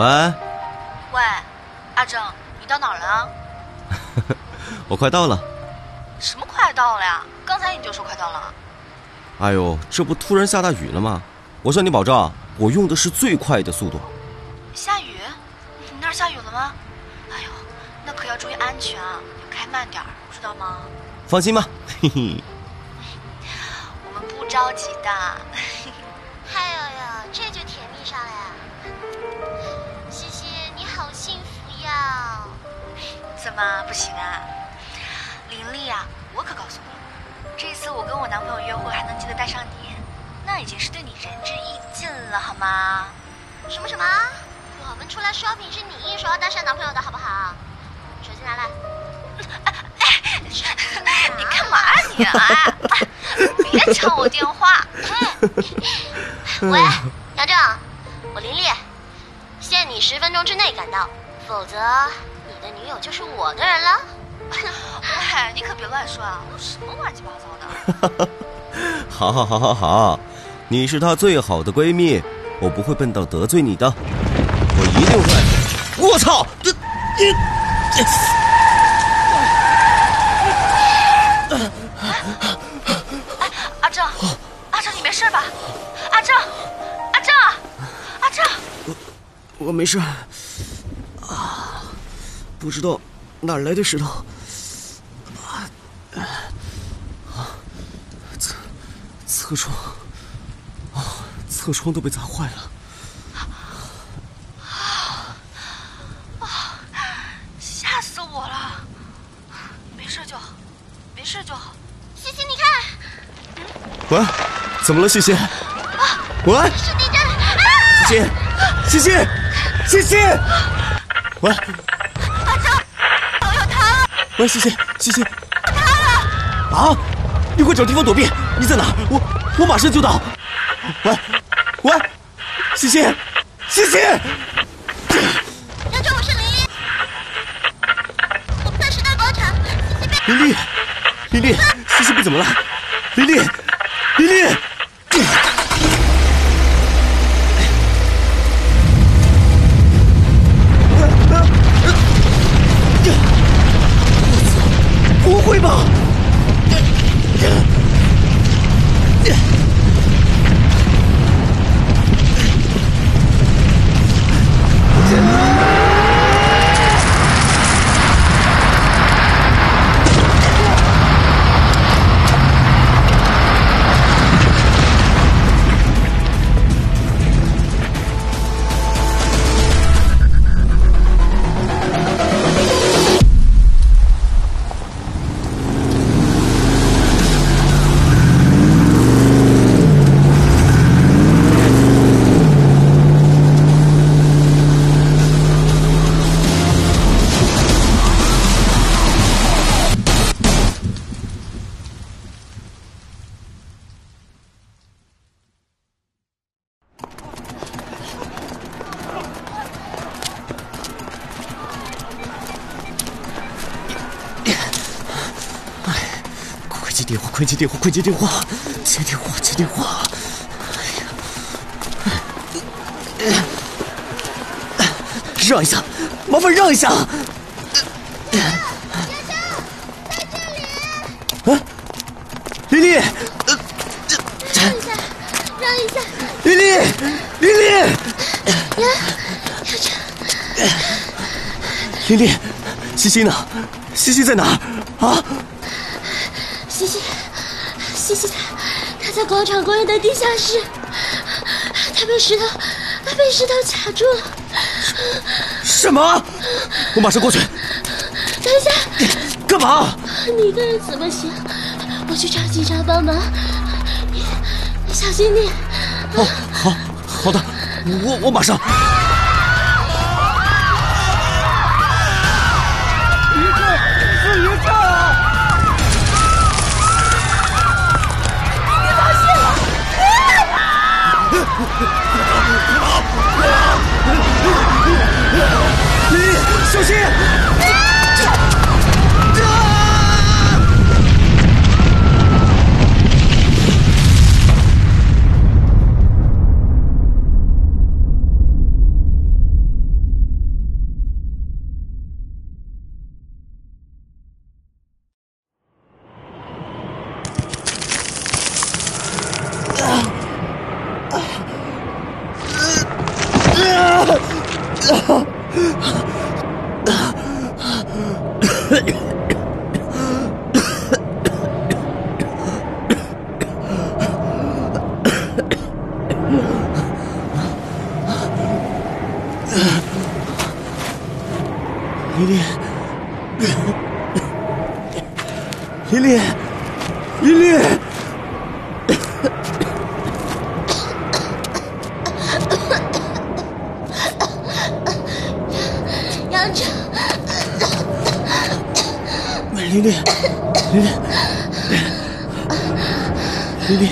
喂，喂，阿正，你到哪儿了？我快到了。什么快到了呀？刚才你就说快到了。哎呦，这不突然下大雨了吗？我向你保证，我用的是最快的速度。下雨？你那儿下雨了吗？哎呦，那可要注意安全啊，要开慢点儿，知道吗？放心吧，嘿嘿。我们不着急的。怎么不行啊？林丽啊，我可告诉你，这次我跟我男朋友约会还能记得带上你，那已经是对你仁至义尽了，好吗？什么什么？我们出来 shopping 是你一手要带上男朋友的好不好？手机拿来。你干嘛你啊？别抢我电话！喂，杨正，我林丽，限你十分钟之内赶到，否则你的女友就是我的人了。喂，你可别乱说啊！什么乱七八糟的？好好好好好，你是她最好的闺蜜，我不会笨到得罪你的，我一定会。我操！这你。阿正，阿正，你没事吧？阿正，阿正，阿正，我我没事。啊，不知道哪来的石头。啊啊，侧侧窗，啊，侧窗都被砸坏了。啊啊！吓死我了！没事就好，没事就好。西西，你看。喂，怎么了，西西？喂，是地震！西西，西西，西西，喂！喂，西西，西西，塌了！啊！你快找地方躲避！你在哪？我我马上就到。喂，喂，西西，西西，杨正，我是林丽，我们在时代广场。林丽，林丽，西西不怎么了？林丽，林丽。接电话！快接电话！接电话！接电话！哎呀，让一下，麻烦让一下。啊，丽丽，呃，这让一下，让一下。丽丽，丽丽，杨杨正，丽丽，西西呢？西西在哪儿？啊？西西，西西，他在广场公园的地下室，他被石头，他被石头卡住了。什么？我马上过去。等一下，干嘛？你一个人怎么行？我去找警察帮忙。你你小心点。哦，好，好的，我我马上。小心！琳琳，琳琳，琳琳。杨正，琳琳，琳琳，琳琳，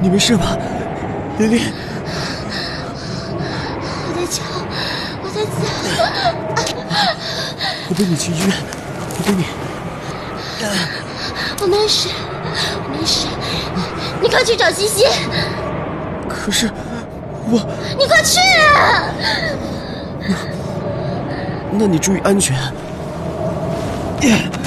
你没事吧？琳琳，我在叫，我在叫，我背你去医院，我背你。我没事，我没事，你快去找西西，可是我，你快去啊！那你注意安全。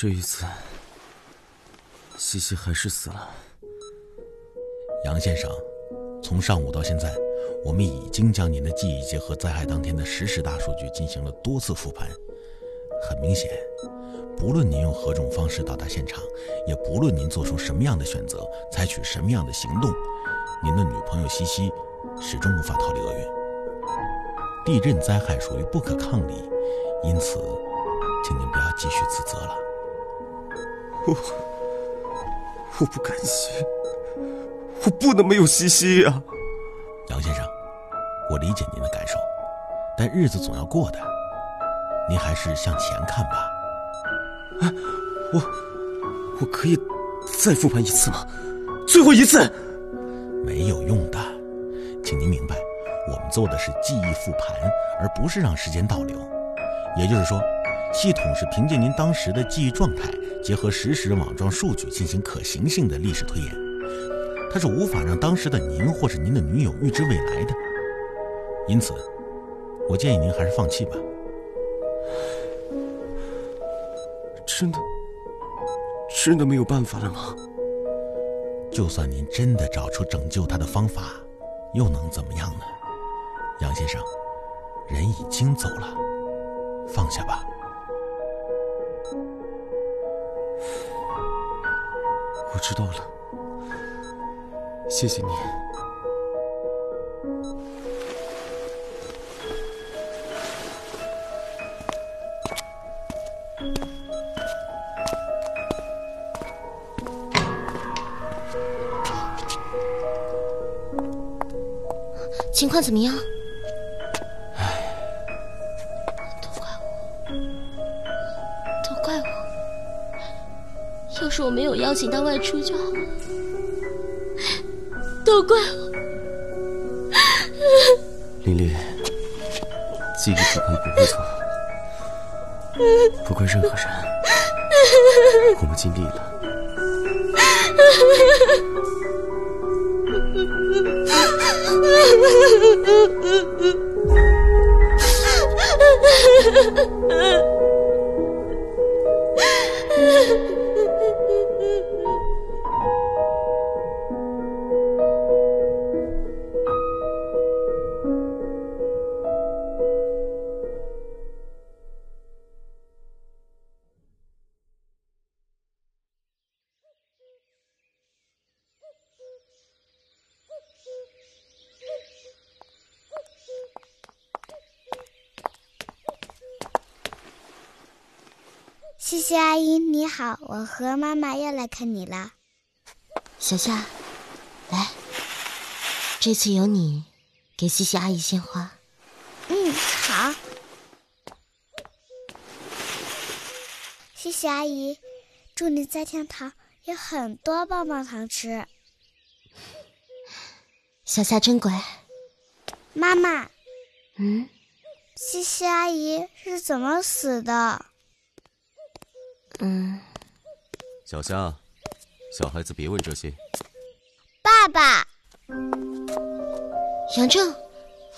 这一次，西西还是死了。杨先生，从上午到现在，我们已经将您的记忆结合灾害当天的实时大数据进行了多次复盘。很明显，不论您用何种方式到达现场，也不论您做出什么样的选择，采取什么样的行动，您的女朋友西西始终无法逃离厄运。地震灾害属于不可抗力，因此，请您不要继续自责了。我我不甘心，我不能没有西西呀、杨先生，我理解您的感受，但日子总要过的，您还是向前看吧。我我可以再复盘一次吗？最后一次。没有用的，请您明白，我们做的是记忆复盘，而不是让时间倒流。也就是说，系统是凭借您当时的记忆状态，结合实时网状数据进行可行性的历史推演，它是无法让当时的您或是您的女友预知未来的。因此，我建议您还是放弃吧。真的，真的没有办法了吗？就算您真的找出拯救他的方法，又能怎么样呢？杨先生，人已经走了，放下吧。我知道了，谢谢你。情况怎么样？我没有邀请他外出就好了，都怪我。琳琳，记忆复盘不会错，不怪任何人，我们尽力了。西西阿姨你好，我和妈妈又来看你了。小夏，来，这次由你给西西阿姨献花。嗯，好。西西阿姨，祝你在天堂有很多棒棒糖吃。小夏真乖。妈妈，嗯，西西阿姨是怎么死的？嗯，小夏，小孩子别问这些。爸爸，杨正，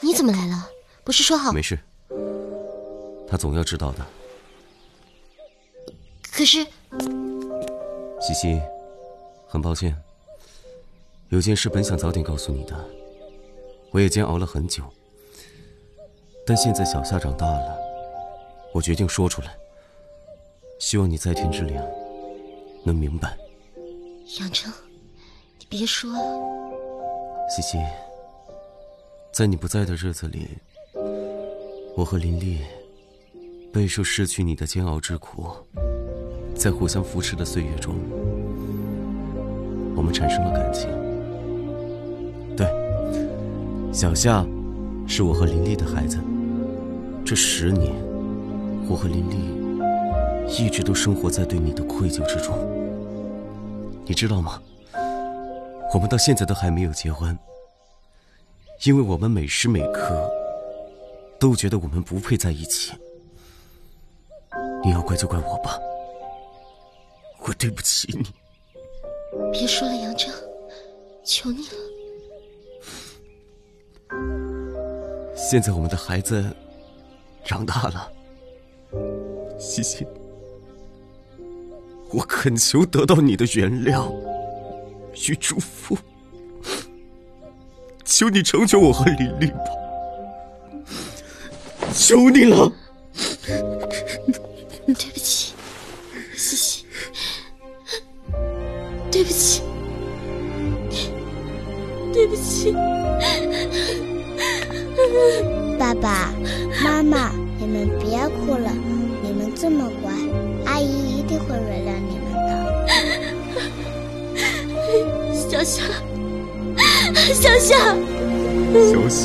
你怎么来了？不是说好？没事，他总要知道的。可是，西西，很抱歉，有件事本想早点告诉你的，我也煎熬了很久，但现在小夏长大了，我决定说出来，希望你在天之灵能明白。杨铮，你别说了。西西，在你不在的日子里，我和林丽备受失去你的煎熬之苦。在互相扶持的岁月中，我们产生了感情。对，小夏是我和林丽的孩子。这十年，我和林丽一直都生活在对你的愧疚之中。你知道吗？我们到现在都还没有结婚，因为我们每时每刻都觉得我们不配在一起。你要怪就怪我吧。我对不起你，别说了，杨正，求你了。现在我们的孩子长大了，西西，我恳求得到你的原谅与祝福，求你成全我和李丽吧，求你了。对不起，西西。对不起，对不起，爸爸妈妈，你们别哭了，这么乖，阿姨一定会原谅你们的。小夏，小夏，小夏。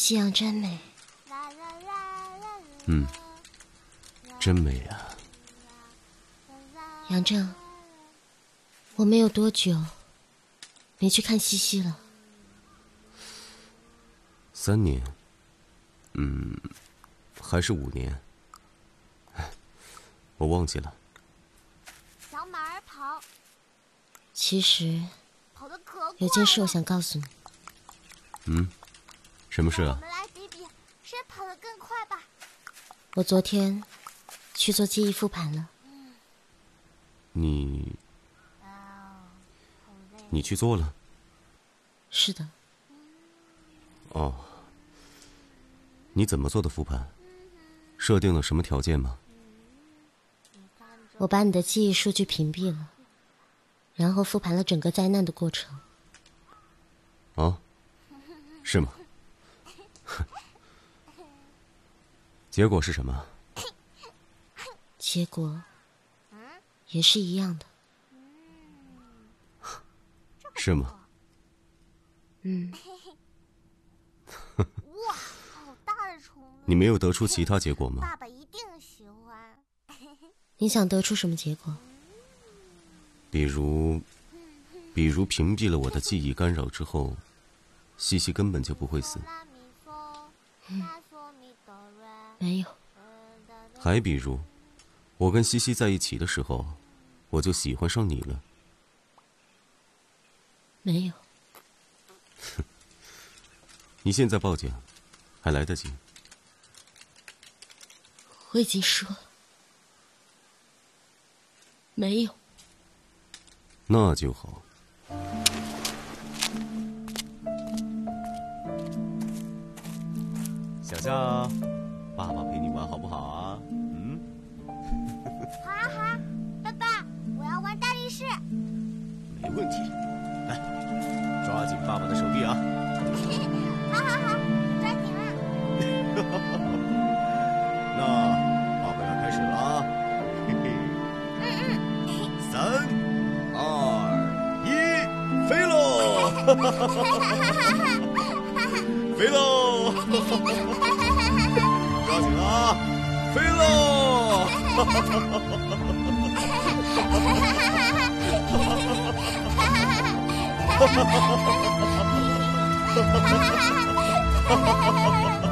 夕阳真美。嗯，真美啊。杨正，我没有多久没去看西西了。三年，嗯，还是五年？我忘记了。小马儿跑。其实，有件事我想告诉你。嗯。什么事啊？我们来比比谁跑得更快吧。我昨天去做记忆复盘了。你，你去做了？是的。哦。你怎么做的复盘？设定了什么条件吗？我把你的记忆数据屏蔽了，然后复盘了整个灾难的过程。哦，是吗？结果是什么？结果也是一样的，是吗？嗯。哇，好大的虫！你没有得出其他结果吗？爸爸一定喜欢。你想得出什么结果？比如，比如屏蔽了我的记忆干扰之后，西西根本就不会死。嗯。没有。还比如，我跟西西在一起的时候，我就喜欢上你了。没有。你现在报警，还来得及。我已经说了。没有。那就好。小象，爸爸陪你玩好不好啊？嗯。好啊好啊，爸爸，我要玩大力士。没问题，来，抓紧爸爸的手臂啊！好好好，抓紧了。那爸爸要开始了啊！嘿嘿。嗯嗯。三、二、一，飞喽！飞喽！抓紧了啊！飞喽！哈哈哈哈哈！